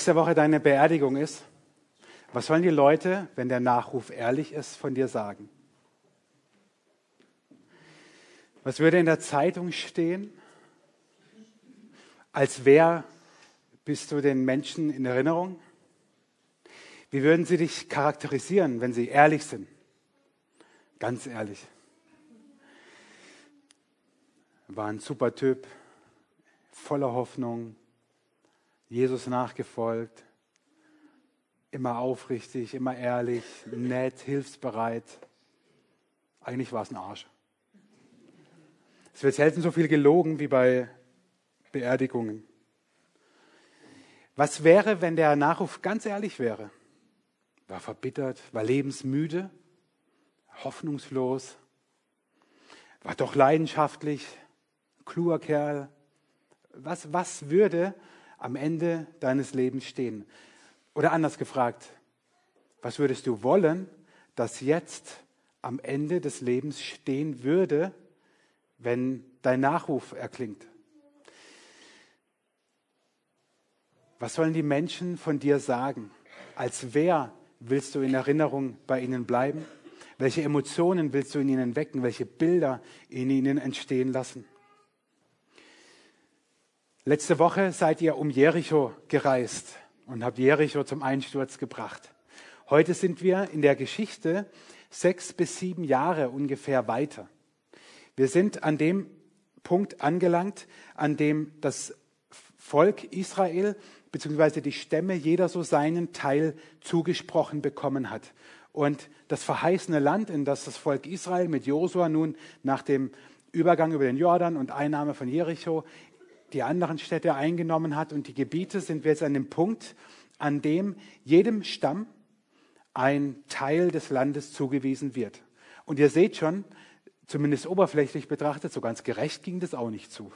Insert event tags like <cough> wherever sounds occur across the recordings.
nächste Woche deine Beerdigung ist, was sollen die Leute, wenn der Nachruf ehrlich ist, von dir sagen? Was würde in der Zeitung stehen? Als wer bist du den Menschen in Erinnerung? Wie würden sie dich charakterisieren, wenn sie ehrlich sind? Ganz ehrlich. War ein super Typ, voller Hoffnung, Jesus nachgefolgt, immer aufrichtig, immer ehrlich, nett, hilfsbereit. Eigentlich war es ein Arsch. Es wird selten so viel gelogen wie bei Beerdigungen. Was wäre, wenn der Nachruf ganz ehrlich wäre? War verbittert, war lebensmüde, hoffnungslos, war doch leidenschaftlich, kluger Kerl. Was, was würde am Ende deines Lebens stehen? Oder anders gefragt, was würdest du wollen, dass jetzt am Ende des Lebens stehen würde, wenn dein Nachruf erklingt? Was sollen die Menschen von dir sagen? Als wer willst du in Erinnerung bei ihnen bleiben? Welche Emotionen willst du in ihnen wecken? Welche Bilder in ihnen entstehen lassen? Letzte Woche seid ihr um Jericho gereist und habt Jericho zum Einsturz gebracht. Heute sind wir in der Geschichte sechs bis sieben Jahre ungefähr weiter. Wir sind an dem Punkt angelangt, an dem das Volk Israel beziehungsweise die Stämme jeder so seinen Teil zugesprochen bekommen hat. Und das verheißene Land, in das das Volk Israel mit Josua nun nach dem Übergang über den Jordan und Einnahme von Jericho die anderen Städte eingenommen hat und die Gebiete, sind wir jetzt an dem Punkt, an dem jedem Stamm ein Teil des Landes zugewiesen wird. Und ihr seht schon, zumindest oberflächlich betrachtet, so ganz gerecht ging das auch nicht zu.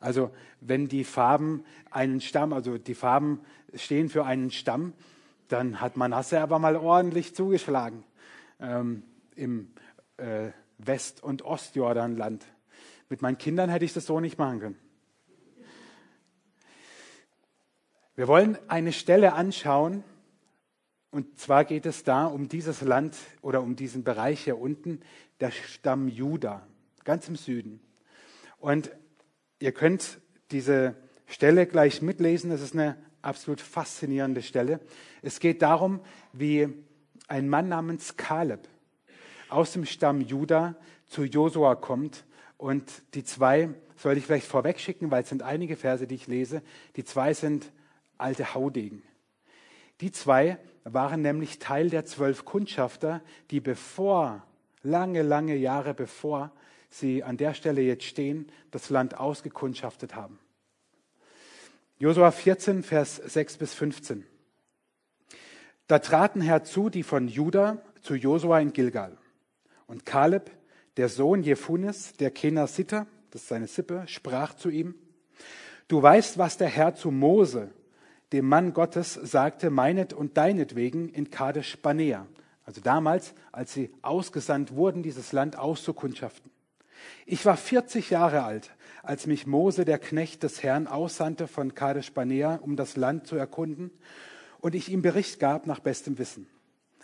Also wenn die Farben einen Stamm, also die Farben stehen für einen Stamm, dann hat Manasse aber mal ordentlich zugeschlagen ähm, im äh, West- und Ostjordanland. Mit meinen Kindern hätte ich das so nicht machen können. Wir wollen eine Stelle anschauen, und zwar geht es da um dieses Land oder um diesen Bereich hier unten, der Stamm Juda, ganz im Süden. Und Ihr könnt diese Stelle gleich mitlesen. Es ist eine absolut faszinierende Stelle. Es geht darum, wie ein Mann namens Kaleb aus dem Stamm Juda zu Josua kommt. Und die zwei soll ich vielleicht vorweg schicken, weil es sind einige Verse, die ich lese. Die zwei sind alte Haudegen. Die zwei waren nämlich Teil der zwölf Kundschafter, die bevor, lange, lange Jahre bevor sie an der Stelle jetzt stehen, das Land ausgekundschaftet haben. Josua 14, Vers 6 bis 15. Da traten herzu die von Juda zu Josua in Gilgal. Und Kaleb, der Sohn Jephunes, der Kenasiter, das ist seine Sippe, sprach zu ihm, Du weißt, was der Herr zu Mose, dem Mann Gottes, sagte, meinet und deinetwegen in Kadesh Barnea. Also damals, als sie ausgesandt wurden, dieses Land auszukundschaften. Ich war 40 Jahre alt, als mich Mose, der Knecht des Herrn, aussandte von Kadesh Barnea, um das Land zu erkunden, und ich ihm Bericht gab nach bestem Wissen.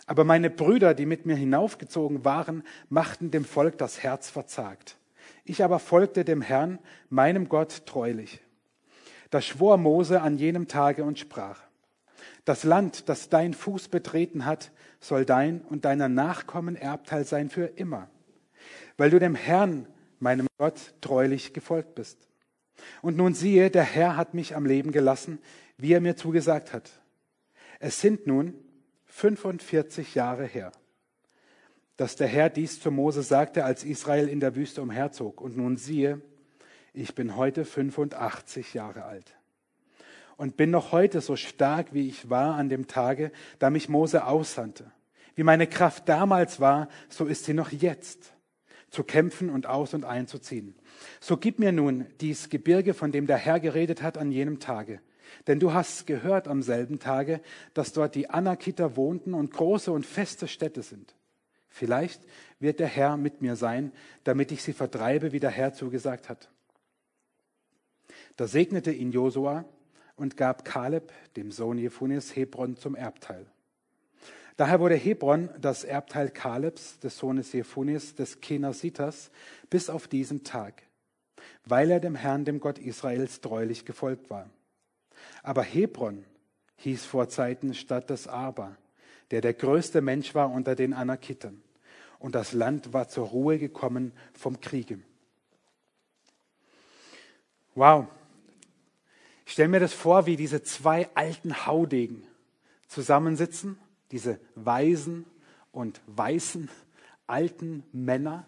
Aber meine Brüder, die mit mir hinaufgezogen waren, machten dem Volk das Herz verzagt. Ich aber folgte dem Herrn, meinem Gott, treulich. Da schwor Mose an jenem Tage und sprach, das Land, das dein Fuß betreten hat, soll dein und deiner Nachkommen Erbteil sein für immer weil du dem Herrn, meinem Gott, treulich gefolgt bist. Und nun siehe, der Herr hat mich am Leben gelassen, wie er mir zugesagt hat. Es sind nun 45 Jahre her, dass der Herr dies zu Mose sagte, als Israel in der Wüste umherzog. Und nun siehe, ich bin heute 85 Jahre alt und bin noch heute so stark, wie ich war an dem Tage, da mich Mose aussandte. Wie meine Kraft damals war, so ist sie noch jetzt zu kämpfen und aus und einzuziehen. So gib mir nun dies Gebirge, von dem der Herr geredet hat an jenem Tage. Denn du hast gehört am selben Tage, dass dort die Anakiter wohnten und große und feste Städte sind. Vielleicht wird der Herr mit mir sein, damit ich sie vertreibe, wie der Herr zugesagt hat. Da segnete ihn Josua und gab Kaleb, dem Sohn Jephunes, Hebron zum Erbteil. Daher wurde Hebron das Erbteil Kalebs, des Sohnes Jephunes, des Kenasitas, bis auf diesen Tag, weil er dem Herrn, dem Gott Israels, treulich gefolgt war. Aber Hebron hieß vor Zeiten Stadt des Arba, der der größte Mensch war unter den Anakiten. Und das Land war zur Ruhe gekommen vom Kriege. Wow. Ich stelle mir das vor, wie diese zwei alten Haudegen zusammensitzen, diese weisen und weißen alten Männer.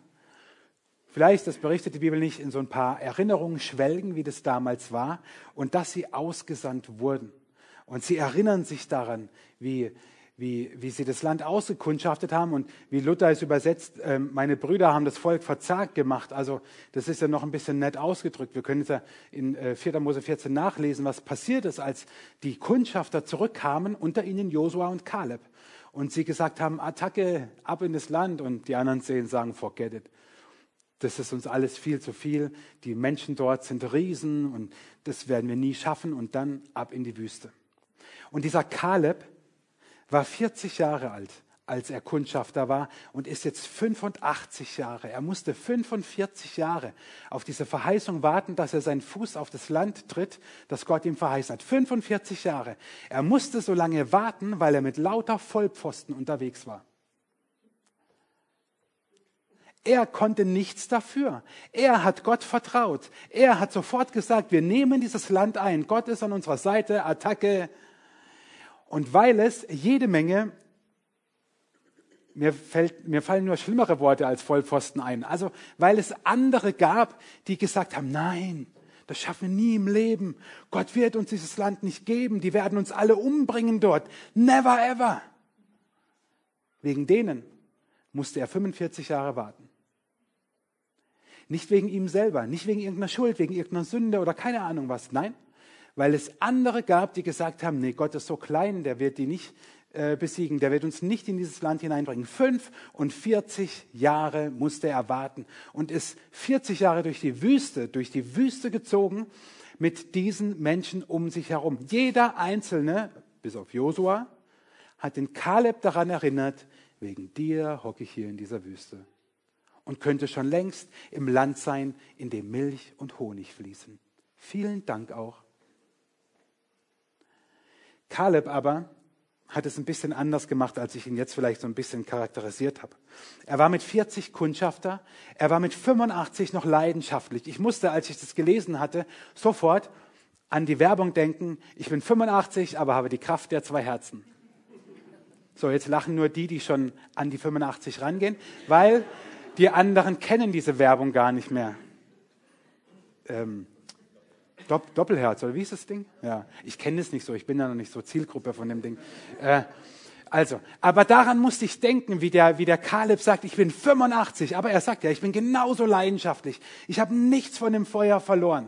Vielleicht, das berichtet die Bibel nicht, in so ein paar Erinnerungen schwelgen, wie das damals war, und dass sie ausgesandt wurden. Und sie erinnern sich daran, wie wie, wie sie das Land ausgekundschaftet haben und wie Luther es übersetzt, äh, meine Brüder haben das Volk verzagt gemacht. Also das ist ja noch ein bisschen nett ausgedrückt. Wir können es ja in äh, 4. Mose 14 nachlesen, was passiert ist, als die Kundschafter zurückkamen, unter ihnen Josua und Kaleb. Und sie gesagt haben, Attacke ab in das Land. Und die anderen zehn sagen, forget it. Das ist uns alles viel zu viel. Die Menschen dort sind Riesen und das werden wir nie schaffen. Und dann ab in die Wüste. Und dieser Kaleb, war 40 Jahre alt, als er Kundschafter war und ist jetzt 85 Jahre. Er musste 45 Jahre auf diese Verheißung warten, dass er seinen Fuß auf das Land tritt, das Gott ihm verheißen hat. 45 Jahre. Er musste so lange warten, weil er mit lauter Vollpfosten unterwegs war. Er konnte nichts dafür. Er hat Gott vertraut. Er hat sofort gesagt, wir nehmen dieses Land ein. Gott ist an unserer Seite. Attacke, und weil es jede Menge, mir, fällt, mir fallen nur schlimmere Worte als Vollpfosten ein, also weil es andere gab, die gesagt haben, nein, das schaffen wir nie im Leben. Gott wird uns dieses Land nicht geben. Die werden uns alle umbringen dort. Never ever. Wegen denen musste er 45 Jahre warten. Nicht wegen ihm selber, nicht wegen irgendeiner Schuld, wegen irgendeiner Sünde oder keine Ahnung was. Nein, weil es andere gab, die gesagt haben, nee, Gott ist so klein, der wird die nicht äh, besiegen, der wird uns nicht in dieses Land hineinbringen. 45 Jahre musste er warten und ist 40 Jahre durch die Wüste, durch die Wüste gezogen mit diesen Menschen um sich herum. Jeder Einzelne, bis auf Josua, hat den Kaleb daran erinnert, wegen dir hocke ich hier in dieser Wüste und könnte schon längst im Land sein, in dem Milch und Honig fließen. Vielen Dank auch Kaleb aber hat es ein bisschen anders gemacht, als ich ihn jetzt vielleicht so ein bisschen charakterisiert habe. Er war mit 40 Kundschafter, er war mit 85 noch leidenschaftlich. Ich musste, als ich das gelesen hatte, sofort an die Werbung denken, ich bin 85, aber habe die Kraft der zwei Herzen. So, jetzt lachen nur die, die schon an die 85 rangehen, weil die anderen kennen diese Werbung gar nicht mehr. Ähm, Dopp Doppelherz, oder wie ist das Ding? Ja, ich kenne es nicht so, ich bin ja noch nicht so Zielgruppe von dem Ding. Äh, also, aber daran musste ich denken, wie der, wie der Kaleb sagt, ich bin 85, aber er sagt ja, ich bin genauso leidenschaftlich. Ich habe nichts von dem Feuer verloren.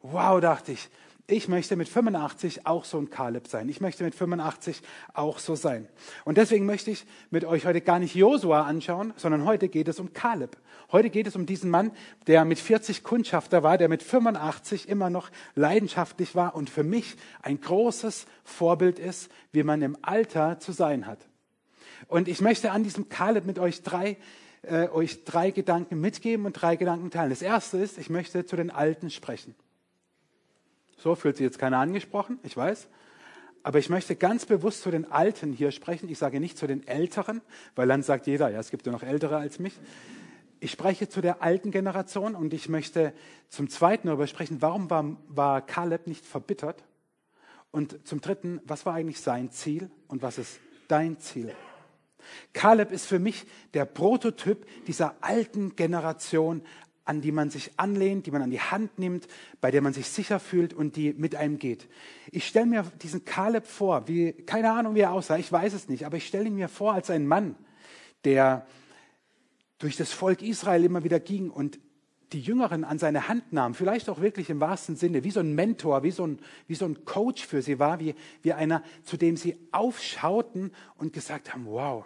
Wow, dachte ich, ich möchte mit 85 auch so ein Kaleb sein. Ich möchte mit 85 auch so sein. Und deswegen möchte ich mit euch heute gar nicht Josua anschauen, sondern heute geht es um Kaleb. Heute geht es um diesen Mann, der mit 40 Kundschafter war, der mit 85 immer noch leidenschaftlich war und für mich ein großes Vorbild ist, wie man im Alter zu sein hat. Und ich möchte an diesem Kaleb mit euch drei äh, euch drei Gedanken mitgeben und drei Gedanken teilen. Das erste ist, ich möchte zu den Alten sprechen. So fühlt sich jetzt keiner angesprochen, ich weiß. Aber ich möchte ganz bewusst zu den Alten hier sprechen. Ich sage nicht zu den Älteren, weil dann sagt jeder, ja, es gibt ja noch Ältere als mich. Ich spreche zu der alten Generation und ich möchte zum Zweiten darüber sprechen, warum war, war Kaleb nicht verbittert? Und zum Dritten, was war eigentlich sein Ziel und was ist dein Ziel? Kaleb ist für mich der Prototyp dieser alten Generation an die man sich anlehnt, die man an die Hand nimmt, bei der man sich sicher fühlt und die mit einem geht. Ich stelle mir diesen Kaleb vor, wie, keine Ahnung, wie er aussah, ich weiß es nicht, aber ich stelle ihn mir vor als ein Mann, der durch das Volk Israel immer wieder ging und die Jüngeren an seine Hand nahm, vielleicht auch wirklich im wahrsten Sinne, wie so ein Mentor, wie so ein, wie so ein Coach für sie war, wie, wie einer, zu dem sie aufschauten und gesagt haben, wow,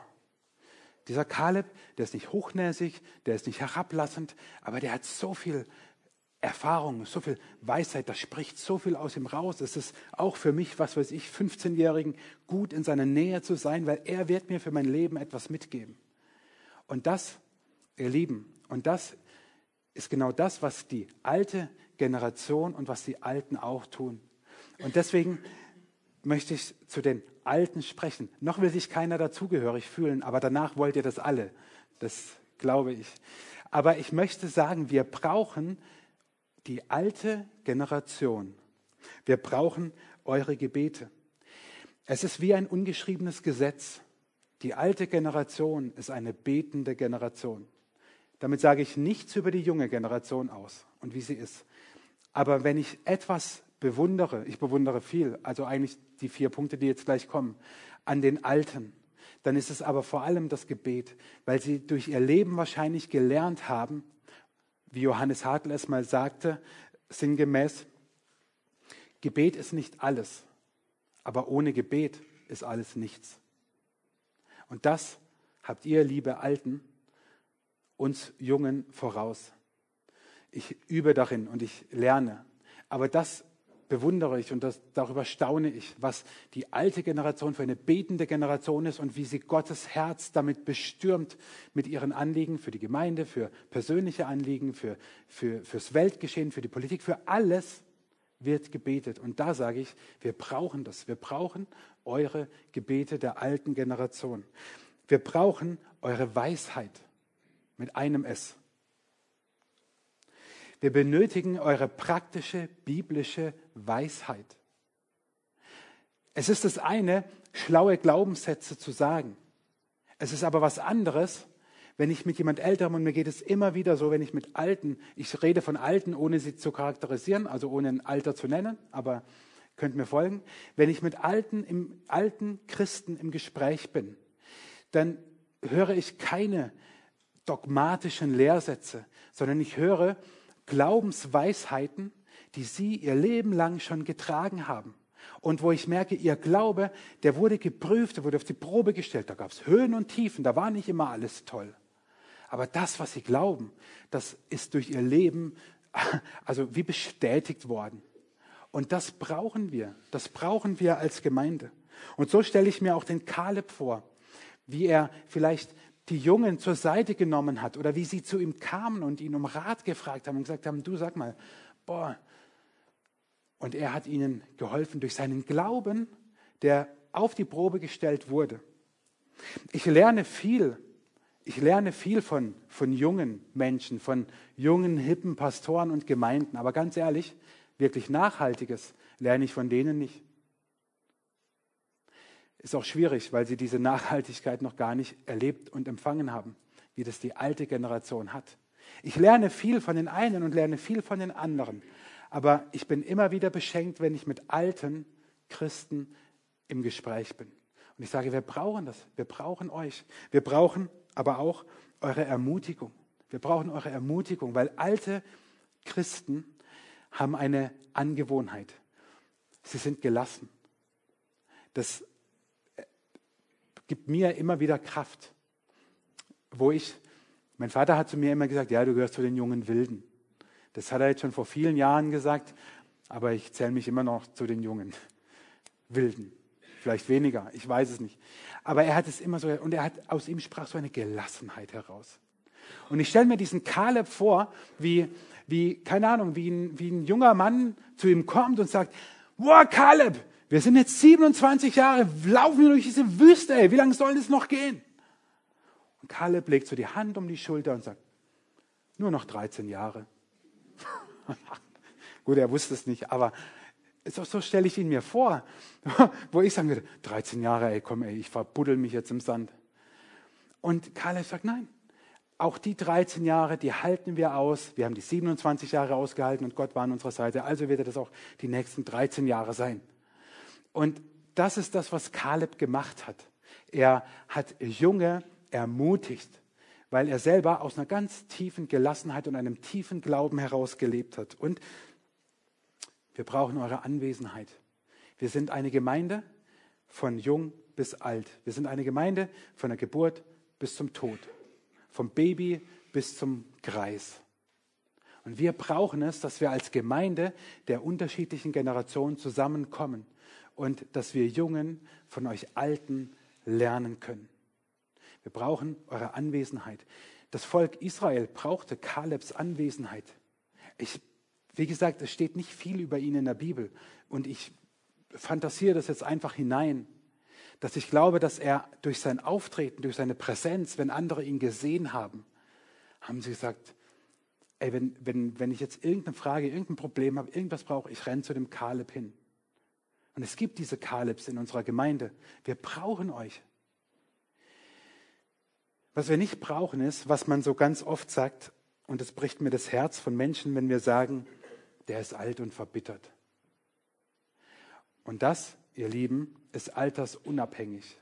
dieser Kaleb, der ist nicht hochnäsig, der ist nicht herablassend, aber der hat so viel Erfahrung, so viel Weisheit, da spricht so viel aus ihm raus. Es ist auch für mich, was weiß ich, 15-Jährigen gut in seiner Nähe zu sein, weil er wird mir für mein Leben etwas mitgeben. Und das, ihr Lieben, und das ist genau das, was die alte Generation und was die Alten auch tun. Und deswegen möchte ich zu den Alten sprechen. Noch will sich keiner dazugehörig fühlen, aber danach wollt ihr das alle. Das glaube ich. Aber ich möchte sagen, wir brauchen die alte Generation. Wir brauchen eure Gebete. Es ist wie ein ungeschriebenes Gesetz. Die alte Generation ist eine betende Generation. Damit sage ich nichts über die junge Generation aus und wie sie ist. Aber wenn ich etwas bewundere, ich bewundere viel, also eigentlich die vier Punkte, die jetzt gleich kommen, an den Alten, dann ist es aber vor allem das Gebet, weil sie durch ihr Leben wahrscheinlich gelernt haben, wie Johannes Hartl es mal sagte, sinngemäß, Gebet ist nicht alles, aber ohne Gebet ist alles nichts. Und das habt ihr, liebe Alten, uns Jungen voraus. Ich übe darin und ich lerne. Aber das bewundere ich und das, darüber staune ich, was die alte Generation für eine betende Generation ist und wie sie Gottes Herz damit bestürmt mit ihren Anliegen für die Gemeinde, für persönliche Anliegen, für, für, fürs Weltgeschehen, für die Politik, für alles wird gebetet. Und da sage ich, wir brauchen das. Wir brauchen eure Gebete der alten Generation. Wir brauchen eure Weisheit mit einem S. Wir benötigen eure praktische biblische Weisheit. Es ist das eine, schlaue Glaubenssätze zu sagen. Es ist aber was anderes, wenn ich mit jemand Älterem, und mir geht es immer wieder so, wenn ich mit Alten, ich rede von Alten, ohne sie zu charakterisieren, also ohne ein Alter zu nennen, aber könnt mir folgen, wenn ich mit Alten, im, alten Christen im Gespräch bin, dann höre ich keine dogmatischen Lehrsätze, sondern ich höre, Glaubensweisheiten, die sie ihr Leben lang schon getragen haben. Und wo ich merke, ihr Glaube, der wurde geprüft, der wurde auf die Probe gestellt. Da gab es Höhen und Tiefen, da war nicht immer alles toll. Aber das, was sie glauben, das ist durch ihr Leben <laughs> also wie bestätigt worden. Und das brauchen wir. Das brauchen wir als Gemeinde. Und so stelle ich mir auch den Kaleb vor, wie er vielleicht die Jungen zur Seite genommen hat oder wie sie zu ihm kamen und ihn um Rat gefragt haben und gesagt haben, du sag mal, boah. Und er hat ihnen geholfen durch seinen Glauben, der auf die Probe gestellt wurde. Ich lerne viel. Ich lerne viel von, von jungen Menschen, von jungen, hippen Pastoren und Gemeinden. Aber ganz ehrlich, wirklich Nachhaltiges lerne ich von denen nicht. Ist auch schwierig, weil sie diese Nachhaltigkeit noch gar nicht erlebt und empfangen haben, wie das die alte Generation hat. Ich lerne viel von den einen und lerne viel von den anderen. Aber ich bin immer wieder beschenkt, wenn ich mit alten Christen im Gespräch bin. Und ich sage, wir brauchen das. Wir brauchen euch. Wir brauchen aber auch eure Ermutigung. Wir brauchen eure Ermutigung, weil alte Christen haben eine Angewohnheit. Sie sind gelassen. Das gibt mir immer wieder Kraft. Wo ich, mein Vater hat zu mir immer gesagt, ja, du gehörst zu den jungen Wilden. Das hat er jetzt schon vor vielen Jahren gesagt, aber ich zähle mich immer noch zu den jungen Wilden. Vielleicht weniger, ich weiß es nicht. Aber er hat es immer so, und er hat, aus ihm sprach so eine Gelassenheit heraus. Und ich stelle mir diesen Kaleb vor, wie, wie keine Ahnung, wie ein, wie ein junger Mann zu ihm kommt und sagt, wow, Kaleb, wir sind jetzt 27 Jahre, laufen wir durch diese Wüste, ey, wie lange soll das noch gehen? Und Kaleb legt so die Hand um die Schulter und sagt, nur noch 13 Jahre. <laughs> Gut, er wusste es nicht, aber so, so stelle ich ihn mir vor, <laughs> wo ich sagen würde, 13 Jahre, ey, komm, ey, ich verbuddel mich jetzt im Sand. Und Kaleb sagt, nein, auch die 13 Jahre, die halten wir aus. Wir haben die 27 Jahre ausgehalten und Gott war an unserer Seite. Also wird er das auch die nächsten 13 Jahre sein. Und das ist das, was Kaleb gemacht hat. Er hat Junge ermutigt, weil er selber aus einer ganz tiefen Gelassenheit und einem tiefen Glauben heraus gelebt hat. Und wir brauchen eure Anwesenheit. Wir sind eine Gemeinde von jung bis alt. Wir sind eine Gemeinde von der Geburt bis zum Tod. Vom Baby bis zum Kreis. Und wir brauchen es, dass wir als Gemeinde der unterschiedlichen Generationen zusammenkommen und dass wir Jungen von euch Alten lernen können. Wir brauchen eure Anwesenheit. Das Volk Israel brauchte Kalebs Anwesenheit. Ich, wie gesagt, es steht nicht viel über ihn in der Bibel und ich fantasiere das jetzt einfach hinein, dass ich glaube, dass er durch sein Auftreten, durch seine Präsenz, wenn andere ihn gesehen haben, haben sie gesagt, ey, wenn, wenn, wenn ich jetzt irgendeine Frage, irgendein Problem habe, irgendwas brauche, ich renne zu dem Kaleb hin. Und es gibt diese Kalebs in unserer Gemeinde. Wir brauchen euch. Was wir nicht brauchen ist, was man so ganz oft sagt, und es bricht mir das Herz von Menschen, wenn wir sagen, der ist alt und verbittert. Und das, ihr Lieben, ist altersunabhängig,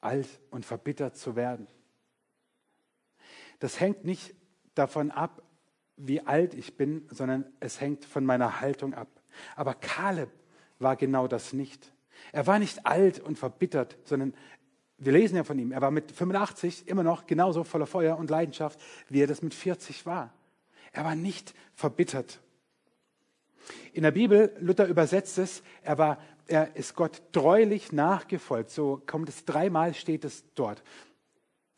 alt und verbittert zu werden. Das hängt nicht davon ab, wie alt ich bin, sondern es hängt von meiner Haltung ab. Aber Kaleb war genau das nicht. Er war nicht alt und verbittert, sondern wir lesen ja von ihm, er war mit 85 immer noch genauso voller Feuer und Leidenschaft, wie er das mit 40 war. Er war nicht verbittert. In der Bibel, Luther übersetzt es, er, war, er ist Gott treulich nachgefolgt. So kommt es dreimal, steht es dort.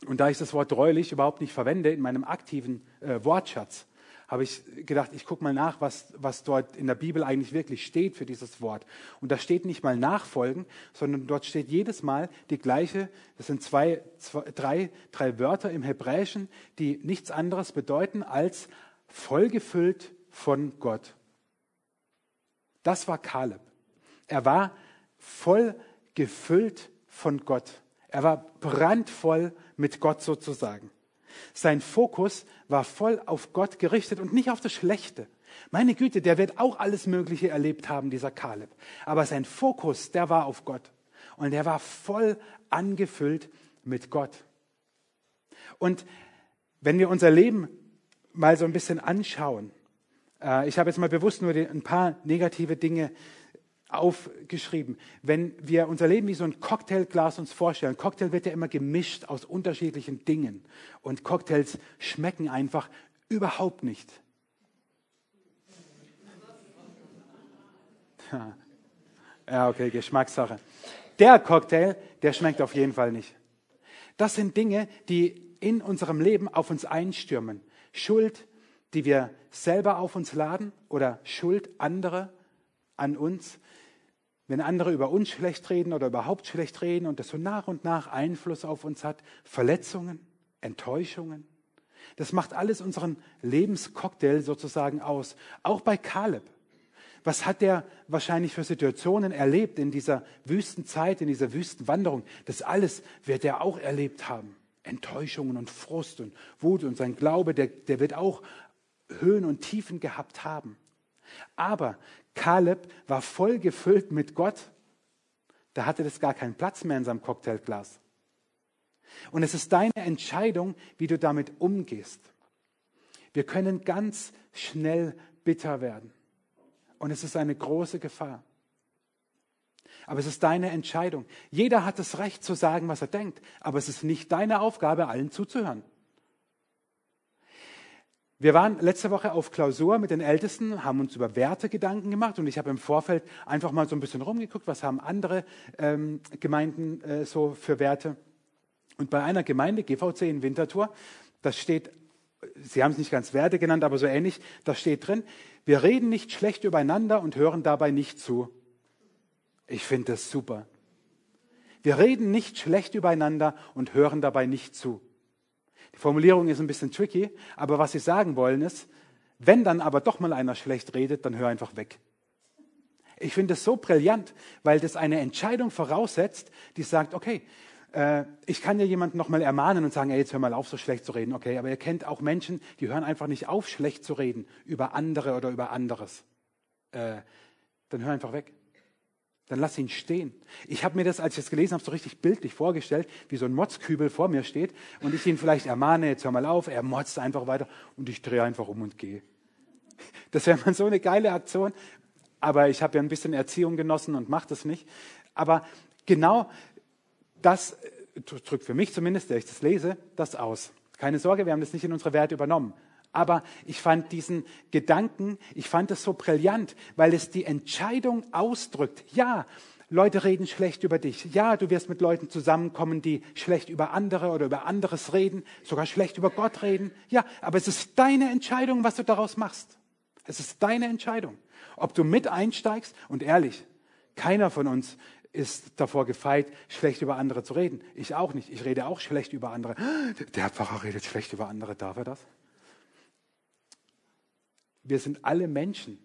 Und da ich das Wort treulich überhaupt nicht verwende in meinem aktiven äh, Wortschatz, habe ich gedacht, ich gucke mal nach, was, was dort in der Bibel eigentlich wirklich steht für dieses Wort. Und da steht nicht mal nachfolgen, sondern dort steht jedes Mal die gleiche, das sind zwei, zwei drei, drei Wörter im Hebräischen, die nichts anderes bedeuten als vollgefüllt von Gott. Das war Kaleb. Er war voll gefüllt von Gott. Er war brandvoll mit Gott sozusagen. Sein Fokus war voll auf Gott gerichtet und nicht auf das Schlechte. Meine Güte, der wird auch alles Mögliche erlebt haben, dieser Kaleb. Aber sein Fokus, der war auf Gott. Und er war voll angefüllt mit Gott. Und wenn wir unser Leben mal so ein bisschen anschauen, äh, ich habe jetzt mal bewusst nur ein paar negative Dinge aufgeschrieben. Wenn wir unser Leben wie so ein Cocktailglas uns vorstellen, Cocktail wird ja immer gemischt aus unterschiedlichen Dingen und Cocktails schmecken einfach überhaupt nicht. <laughs> Ja, okay, Geschmackssache. Der Cocktail, der schmeckt auf jeden Fall nicht. Das sind Dinge, die in unserem Leben auf uns einstürmen. Schuld, die wir selber auf uns laden oder Schuld andere an uns, wenn andere über uns schlecht reden oder überhaupt schlecht reden und das so nach und nach Einfluss auf uns hat, Verletzungen, Enttäuschungen. Das macht alles unseren Lebenscocktail sozusagen aus. Auch bei Kaleb. Was hat der wahrscheinlich für Situationen erlebt in dieser Wüstenzeit, in dieser Wüstenwanderung? Das alles wird er auch erlebt haben. Enttäuschungen und Frust und Wut und sein Glaube, der, der wird auch Höhen und Tiefen gehabt haben. Aber Kaleb war voll gefüllt mit Gott. Da hatte das gar keinen Platz mehr in seinem Cocktailglas. Und es ist deine Entscheidung, wie du damit umgehst. Wir können ganz schnell bitter werden. Und es ist eine große Gefahr. Aber es ist deine Entscheidung. Jeder hat das Recht zu sagen, was er denkt. Aber es ist nicht deine Aufgabe, allen zuzuhören. Wir waren letzte Woche auf Klausur mit den Ältesten, haben uns über Werte Gedanken gemacht und ich habe im Vorfeld einfach mal so ein bisschen rumgeguckt, was haben andere ähm, Gemeinden äh, so für Werte. Und bei einer Gemeinde, GVC in Winterthur, das steht, Sie haben es nicht ganz Werte genannt, aber so ähnlich, da steht drin, wir reden nicht schlecht übereinander und hören dabei nicht zu. Ich finde das super. Wir reden nicht schlecht übereinander und hören dabei nicht zu. Die Formulierung ist ein bisschen tricky, aber was sie sagen wollen ist, wenn dann aber doch mal einer schlecht redet, dann hör einfach weg. Ich finde es so brillant, weil das eine Entscheidung voraussetzt, die sagt, okay, äh, ich kann ja jemanden nochmal ermahnen und sagen, ey, jetzt hör mal auf, so schlecht zu reden. Okay, aber ihr kennt auch Menschen, die hören einfach nicht auf, schlecht zu reden über andere oder über anderes. Äh, dann hör einfach weg. Dann lass ihn stehen. Ich habe mir das, als ich das gelesen habe, so richtig bildlich vorgestellt, wie so ein Motzkübel vor mir steht und ich ihn vielleicht ermahne, jetzt hör mal auf, er motzt einfach weiter und ich drehe einfach um und gehe. Das wäre mal so eine geile Aktion, aber ich habe ja ein bisschen Erziehung genossen und mache das nicht. Aber genau das drückt für mich zumindest, der ich das lese, das aus. Keine Sorge, wir haben das nicht in unsere Werte übernommen. Aber ich fand diesen Gedanken, ich fand es so brillant, weil es die Entscheidung ausdrückt. Ja, Leute reden schlecht über dich. Ja, du wirst mit Leuten zusammenkommen, die schlecht über andere oder über anderes reden, sogar schlecht über Gott reden. Ja, aber es ist deine Entscheidung, was du daraus machst. Es ist deine Entscheidung. Ob du mit einsteigst und ehrlich, keiner von uns ist davor gefeit, schlecht über andere zu reden. Ich auch nicht. Ich rede auch schlecht über andere. <gasps> Der Pfarrer redet schlecht über andere. Darf er das? Wir sind alle Menschen.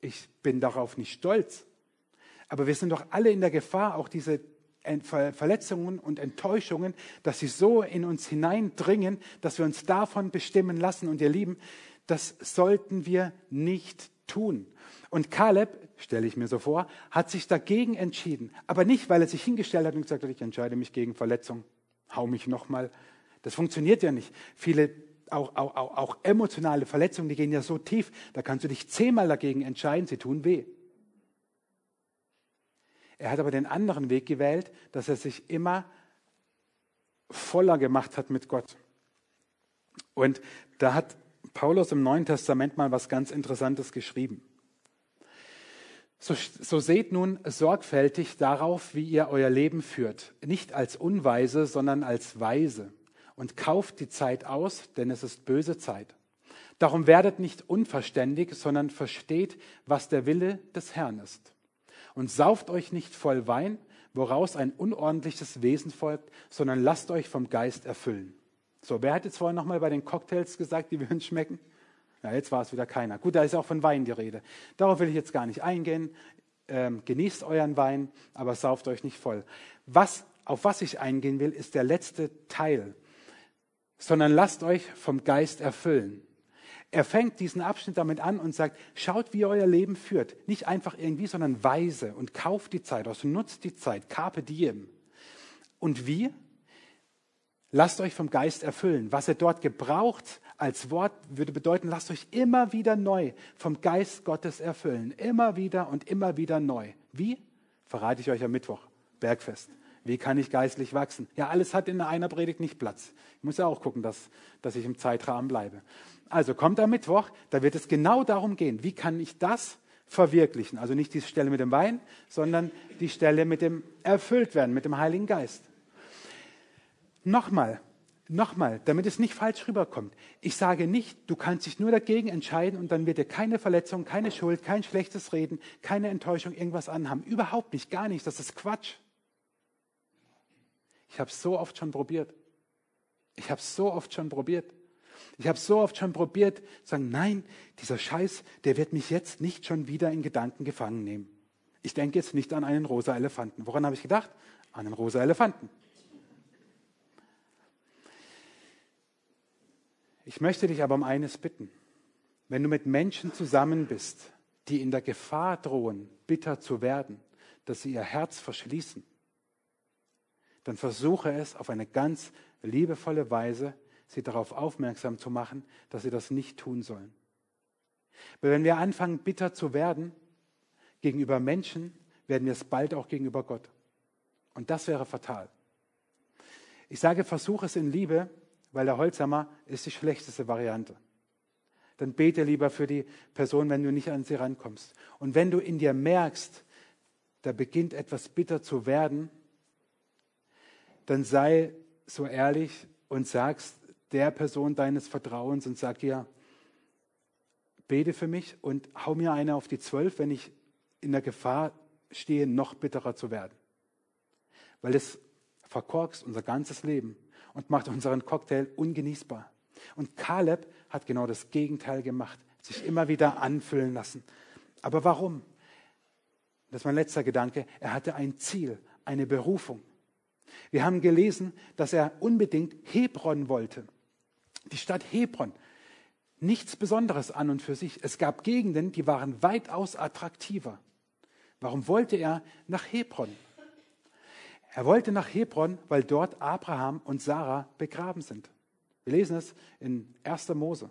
Ich bin darauf nicht stolz. Aber wir sind doch alle in der Gefahr, auch diese Verletzungen und Enttäuschungen, dass sie so in uns hineindringen, dass wir uns davon bestimmen lassen. Und ihr Lieben, das sollten wir nicht tun. Und Kaleb, stelle ich mir so vor, hat sich dagegen entschieden. Aber nicht, weil er sich hingestellt hat und gesagt hat, ich entscheide mich gegen Verletzung, hau mich nochmal. Das funktioniert ja nicht. Viele auch, auch, auch, emotionale Verletzungen, die gehen ja so tief, da kannst du dich zehnmal dagegen entscheiden, sie tun weh. Er hat aber den anderen Weg gewählt, dass er sich immer voller gemacht hat mit Gott. Und da hat Paulus im Neuen Testament mal was ganz Interessantes geschrieben. So, so, seht nun sorgfältig darauf, wie ihr euer Leben führt, nicht als Unweise, sondern als Weise, und kauft die Zeit aus, denn es ist böse Zeit. Darum werdet nicht unverständig, sondern versteht, was der Wille des Herrn ist und sauft euch nicht voll Wein, woraus ein unordentliches Wesen folgt, sondern lasst euch vom Geist erfüllen. So, wer hat jetzt vorhin nochmal bei den Cocktails gesagt, die wir uns schmecken? Ja, jetzt war es wieder keiner. Gut, da ist auch von Wein die Rede. Darauf will ich jetzt gar nicht eingehen. Ähm, genießt euren Wein, aber sauft euch nicht voll. Was, auf was ich eingehen will, ist der letzte Teil. Sondern lasst euch vom Geist erfüllen. Er fängt diesen Abschnitt damit an und sagt, schaut, wie ihr euer Leben führt. Nicht einfach irgendwie, sondern weise und kauft die Zeit aus, nutzt die Zeit, carpe diem. Und wie? Lasst euch vom Geist erfüllen. Was er dort gebraucht als Wort würde bedeuten, lasst euch immer wieder neu vom Geist Gottes erfüllen. Immer wieder und immer wieder neu. Wie? Verrate ich euch am Mittwoch. Bergfest. Wie kann ich geistlich wachsen? Ja, alles hat in einer Predigt nicht Platz. Ich muss ja auch gucken, dass, dass ich im Zeitrahmen bleibe. Also kommt am Mittwoch, da wird es genau darum gehen, wie kann ich das verwirklichen. Also nicht die Stelle mit dem Wein, sondern die Stelle mit dem erfüllt werden, mit dem Heiligen Geist. Nochmal, nochmal, damit es nicht falsch rüberkommt. Ich sage nicht, du kannst dich nur dagegen entscheiden und dann wird dir keine Verletzung, keine Schuld, kein schlechtes Reden, keine Enttäuschung irgendwas anhaben. Überhaupt nicht, gar nicht. Das ist Quatsch. Ich habe es so oft schon probiert. Ich habe es so oft schon probiert. Ich habe so oft schon probiert, zu sagen, nein, dieser Scheiß, der wird mich jetzt nicht schon wieder in Gedanken gefangen nehmen. Ich denke jetzt nicht an einen rosa Elefanten. Woran habe ich gedacht? An einen rosa Elefanten. Ich möchte dich aber um eines bitten. Wenn du mit Menschen zusammen bist, die in der Gefahr drohen, bitter zu werden, dass sie ihr Herz verschließen, dann versuche es auf eine ganz liebevolle Weise sie darauf aufmerksam zu machen, dass sie das nicht tun sollen. Weil wenn wir anfangen, bitter zu werden gegenüber Menschen, werden wir es bald auch gegenüber Gott. Und das wäre fatal. Ich sage, versuche es in Liebe, weil der Holzhammer ist die schlechteste Variante. Dann bete lieber für die Person, wenn du nicht an sie rankommst. Und wenn du in dir merkst, da beginnt etwas bitter zu werden, dann sei so ehrlich und sagst, der Person deines Vertrauens und sag ihr, bete für mich und hau mir eine auf die Zwölf, wenn ich in der Gefahr stehe, noch bitterer zu werden. Weil es verkorkst unser ganzes Leben und macht unseren Cocktail ungenießbar. Und Kaleb hat genau das Gegenteil gemacht, sich immer wieder anfüllen lassen. Aber warum? Das ist mein letzter Gedanke. Er hatte ein Ziel, eine Berufung. Wir haben gelesen, dass er unbedingt Hebron wollte die Stadt Hebron. Nichts Besonderes an und für sich. Es gab Gegenden, die waren weitaus attraktiver. Warum wollte er nach Hebron? Er wollte nach Hebron, weil dort Abraham und Sarah begraben sind. Wir lesen es in 1. Mose.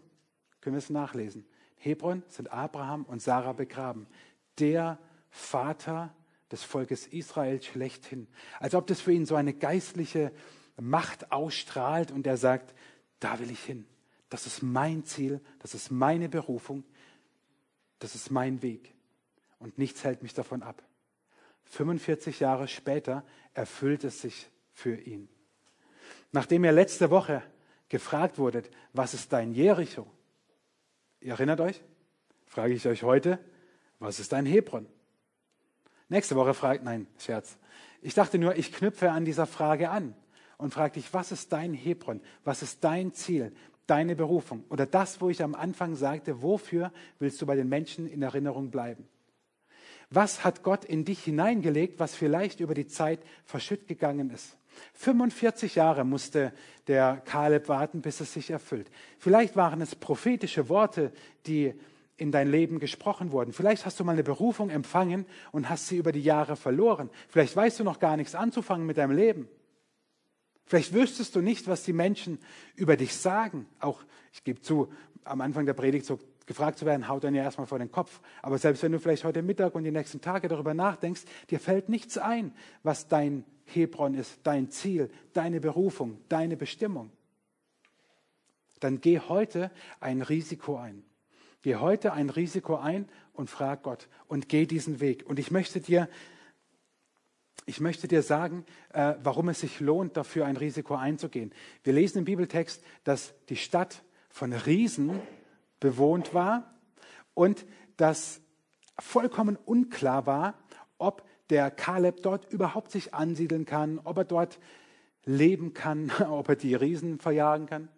Können wir es nachlesen. Hebron sind Abraham und Sarah begraben. Der Vater des Volkes Israel schlechthin. Als ob das für ihn so eine geistliche Macht ausstrahlt und er sagt, da will ich hin. Das ist mein Ziel, das ist meine Berufung, das ist mein Weg. Und nichts hält mich davon ab. 45 Jahre später erfüllt es sich für ihn. Nachdem er letzte Woche gefragt wurde, was ist dein Jericho? Ihr erinnert euch? Frage ich euch heute, was ist dein Hebron? Nächste Woche fragt, nein, Scherz. Ich dachte nur, ich knüpfe an dieser Frage an und frage dich, was ist dein Hebron? Was ist dein Ziel? Deine Berufung? Oder das, wo ich am Anfang sagte, wofür willst du bei den Menschen in Erinnerung bleiben? Was hat Gott in dich hineingelegt, was vielleicht über die Zeit verschütt gegangen ist? 45 Jahre musste der Kaleb warten, bis es sich erfüllt. Vielleicht waren es prophetische Worte, die in dein Leben gesprochen wurden. Vielleicht hast du mal eine Berufung empfangen und hast sie über die Jahre verloren. Vielleicht weißt du noch gar nichts anzufangen mit deinem Leben. Vielleicht wüsstest du nicht, was die Menschen über dich sagen. Auch, ich gebe zu, am Anfang der Predigt so gefragt zu werden, haut dann ja erstmal vor den Kopf. Aber selbst wenn du vielleicht heute Mittag und die nächsten Tage darüber nachdenkst, dir fällt nichts ein, was dein Hebron ist, dein Ziel, deine Berufung, deine Bestimmung. Dann geh heute ein Risiko ein. Geh heute ein Risiko ein und frag Gott und geh diesen Weg. Und ich möchte dir, ich möchte dir sagen, äh, warum es sich lohnt, dafür ein Risiko einzugehen. Wir lesen im Bibeltext, dass die Stadt von Riesen bewohnt war und dass vollkommen unklar war, ob der Kaleb dort überhaupt sich ansiedeln kann, ob er dort leben kann, <laughs> ob er die Riesen verjagen kann.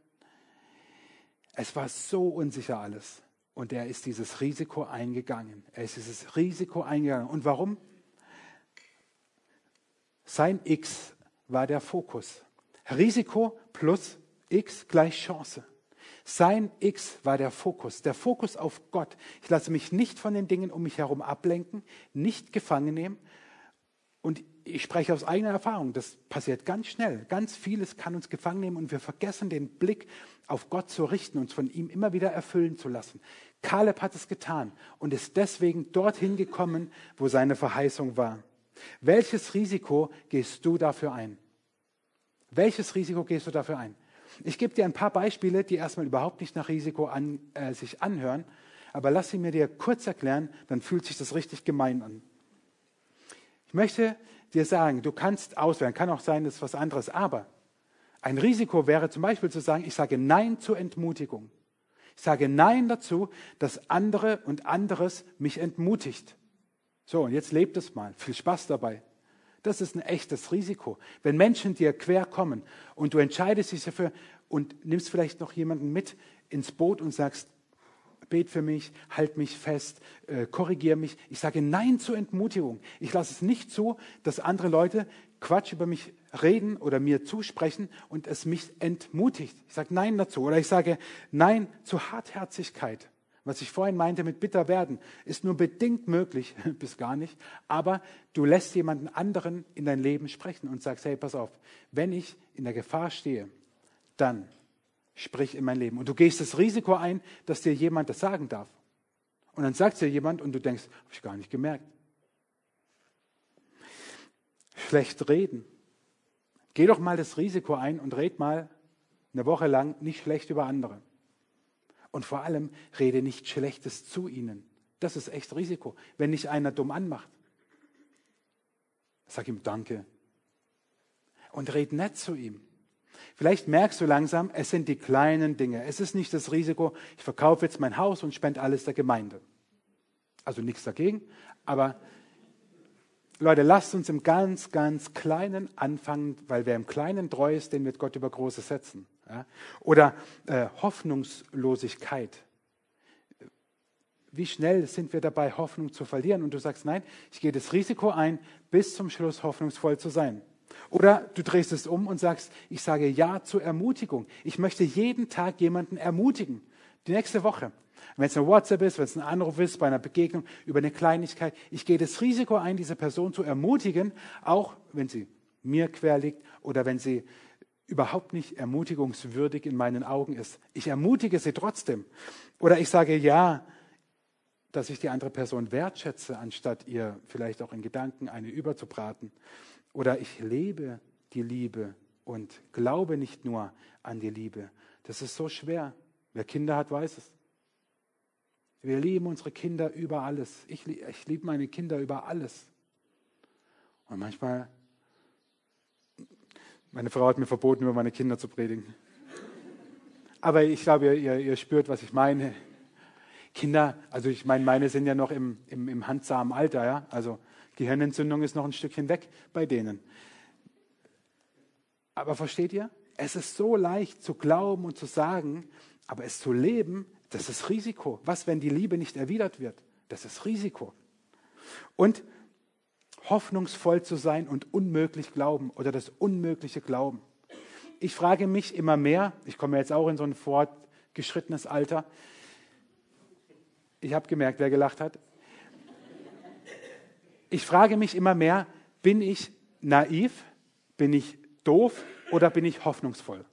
Es war so unsicher alles. Und er ist dieses Risiko eingegangen. Er ist dieses Risiko eingegangen. Und warum? Sein X war der Fokus. Risiko plus X gleich Chance. Sein X war der Fokus, der Fokus auf Gott. Ich lasse mich nicht von den Dingen um mich herum ablenken, nicht gefangen nehmen. Und ich spreche aus eigener Erfahrung, das passiert ganz schnell. Ganz vieles kann uns gefangen nehmen und wir vergessen den Blick auf Gott zu richten, uns von ihm immer wieder erfüllen zu lassen. Kaleb hat es getan und ist deswegen dorthin gekommen, wo seine Verheißung war. Welches Risiko gehst du dafür ein? Welches Risiko gehst du dafür ein? Ich gebe dir ein paar Beispiele, die erstmal überhaupt nicht nach Risiko an, äh, sich anhören, aber lass sie mir dir kurz erklären, dann fühlt sich das richtig gemein an. Ich möchte dir sagen, du kannst auswählen, kann auch sein, das ist was anderes, aber ein Risiko wäre zum Beispiel zu sagen, ich sage Nein zur Entmutigung. Ich sage Nein dazu, dass andere und anderes mich entmutigt. So, und jetzt lebt es mal. Viel Spaß dabei. Das ist ein echtes Risiko. Wenn Menschen dir quer kommen und du entscheidest dich dafür und nimmst vielleicht noch jemanden mit ins Boot und sagst, bet für mich, halt mich fest, äh, korrigier mich. Ich sage Nein zur Entmutigung. Ich lasse es nicht zu, dass andere Leute Quatsch über mich reden oder mir zusprechen und es mich entmutigt. Ich sage Nein dazu. Oder ich sage Nein zu Hartherzigkeit. Was ich vorhin meinte mit bitter werden, ist nur bedingt möglich, <laughs> bis gar nicht. Aber du lässt jemanden anderen in dein Leben sprechen und sagst, hey, pass auf, wenn ich in der Gefahr stehe, dann sprich in mein Leben. Und du gehst das Risiko ein, dass dir jemand das sagen darf. Und dann sagt dir jemand und du denkst, habe ich gar nicht gemerkt. Schlecht reden. Geh doch mal das Risiko ein und red mal eine Woche lang nicht schlecht über andere. Und vor allem rede nicht Schlechtes zu ihnen. Das ist echt Risiko. Wenn nicht einer dumm anmacht, sag ihm Danke. Und red nett zu ihm. Vielleicht merkst du langsam, es sind die kleinen Dinge. Es ist nicht das Risiko, ich verkaufe jetzt mein Haus und spende alles der Gemeinde. Also nichts dagegen, aber Leute, lasst uns im ganz, ganz Kleinen anfangen, weil wer im Kleinen treu ist, den wird Gott über Große setzen. Ja? Oder äh, Hoffnungslosigkeit. Wie schnell sind wir dabei, Hoffnung zu verlieren? Und du sagst, nein, ich gehe das Risiko ein, bis zum Schluss hoffnungsvoll zu sein. Oder du drehst es um und sagst, ich sage Ja zur Ermutigung. Ich möchte jeden Tag jemanden ermutigen. Die nächste Woche. Wenn es ein WhatsApp ist, wenn es ein Anruf ist, bei einer Begegnung über eine Kleinigkeit, ich gehe das Risiko ein, diese Person zu ermutigen, auch wenn sie mir quer liegt oder wenn sie überhaupt nicht ermutigungswürdig in meinen Augen ist. Ich ermutige sie trotzdem. Oder ich sage ja, dass ich die andere Person wertschätze, anstatt ihr vielleicht auch in Gedanken eine überzubraten. Oder ich lebe die Liebe und glaube nicht nur an die Liebe. Das ist so schwer. Wer Kinder hat, weiß es. Wir lieben unsere Kinder über alles. Ich, ich liebe meine Kinder über alles. Und manchmal, meine Frau hat mir verboten, über meine Kinder zu predigen. Aber ich glaube, ihr, ihr spürt, was ich meine. Kinder, also ich meine, meine sind ja noch im, im, im handsamen Alter, ja. Also Gehirnentzündung ist noch ein Stückchen weg bei denen. Aber versteht ihr? Es ist so leicht zu glauben und zu sagen, aber es zu leben, das ist Risiko. Was, wenn die Liebe nicht erwidert wird? Das ist Risiko. Und hoffnungsvoll zu sein und unmöglich glauben oder das Unmögliche glauben. Ich frage mich immer mehr, ich komme jetzt auch in so ein fortgeschrittenes Alter, ich habe gemerkt, wer gelacht hat. Ich frage mich immer mehr, bin ich naiv, bin ich doof oder bin ich hoffnungsvoll?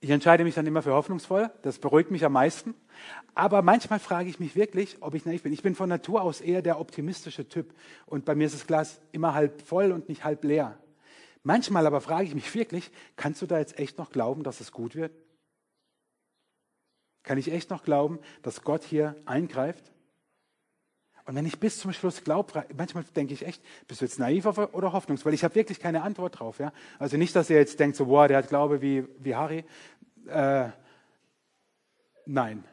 Ich entscheide mich dann immer für hoffnungsvoll, das beruhigt mich am meisten. Aber manchmal frage ich mich wirklich, ob ich naiv bin. Ich bin von Natur aus eher der optimistische Typ und bei mir ist das Glas immer halb voll und nicht halb leer. Manchmal aber frage ich mich wirklich, kannst du da jetzt echt noch glauben, dass es gut wird? Kann ich echt noch glauben, dass Gott hier eingreift? Und wenn ich bis zum Schluss glaube, manchmal denke ich echt, bist du jetzt naiv oder hoffnungsvoll? Weil ich habe wirklich keine Antwort drauf. Ja? Also nicht, dass ihr jetzt denkt, so, boah, der hat Glaube wie, wie Harry. Äh, nein.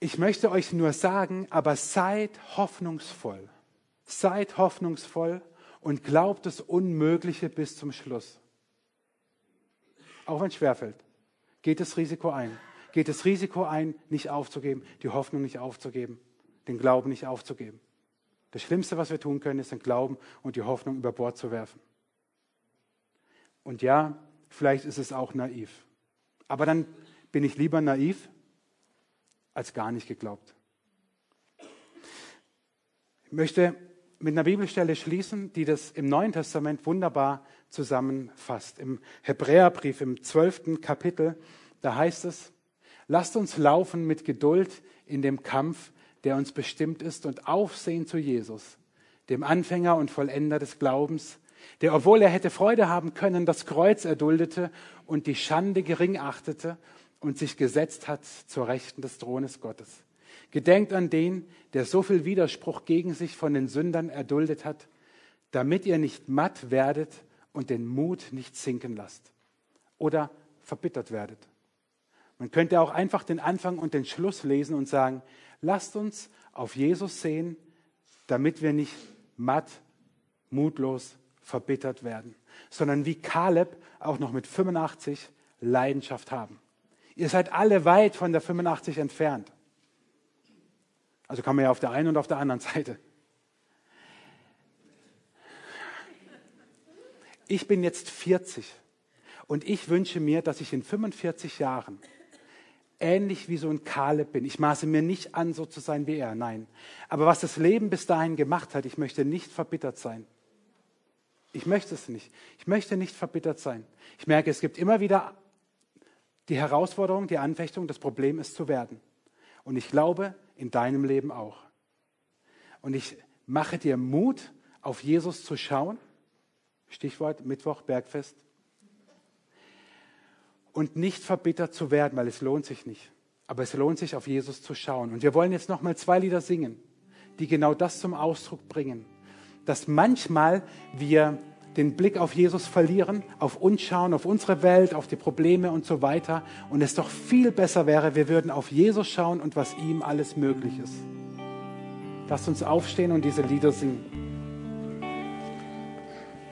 Ich möchte euch nur sagen, aber seid hoffnungsvoll. Seid hoffnungsvoll und glaubt das Unmögliche bis zum Schluss. Auch wenn es schwerfällt. Geht das Risiko ein geht das Risiko ein, nicht aufzugeben, die Hoffnung nicht aufzugeben, den Glauben nicht aufzugeben. Das Schlimmste, was wir tun können, ist den Glauben und die Hoffnung über Bord zu werfen. Und ja, vielleicht ist es auch naiv. Aber dann bin ich lieber naiv als gar nicht geglaubt. Ich möchte mit einer Bibelstelle schließen, die das im Neuen Testament wunderbar zusammenfasst. Im Hebräerbrief im zwölften Kapitel, da heißt es, Lasst uns laufen mit Geduld in dem Kampf, der uns bestimmt ist, und aufsehen zu Jesus, dem Anfänger und Vollender des Glaubens, der, obwohl er hätte Freude haben können, das Kreuz erduldete und die Schande gering achtete und sich gesetzt hat zur Rechten des Thrones Gottes. Gedenkt an den, der so viel Widerspruch gegen sich von den Sündern erduldet hat, damit ihr nicht matt werdet und den Mut nicht sinken lasst oder verbittert werdet. Man könnte auch einfach den Anfang und den Schluss lesen und sagen, lasst uns auf Jesus sehen, damit wir nicht matt, mutlos, verbittert werden, sondern wie Kaleb auch noch mit 85 Leidenschaft haben. Ihr seid alle weit von der 85 entfernt. Also kann man ja auf der einen und auf der anderen Seite. Ich bin jetzt 40 und ich wünsche mir, dass ich in 45 Jahren ähnlich wie so ein Kaleb bin. Ich maße mir nicht an, so zu sein wie er, nein. Aber was das Leben bis dahin gemacht hat, ich möchte nicht verbittert sein. Ich möchte es nicht. Ich möchte nicht verbittert sein. Ich merke, es gibt immer wieder die Herausforderung, die Anfechtung, das Problem ist zu werden. Und ich glaube, in deinem Leben auch. Und ich mache dir Mut, auf Jesus zu schauen. Stichwort Mittwoch, Bergfest und nicht verbittert zu werden, weil es lohnt sich nicht. Aber es lohnt sich, auf Jesus zu schauen. Und wir wollen jetzt noch mal zwei Lieder singen, die genau das zum Ausdruck bringen. Dass manchmal wir den Blick auf Jesus verlieren, auf uns schauen, auf unsere Welt, auf die Probleme und so weiter. Und es doch viel besser wäre, wir würden auf Jesus schauen und was ihm alles möglich ist. Lasst uns aufstehen und diese Lieder singen.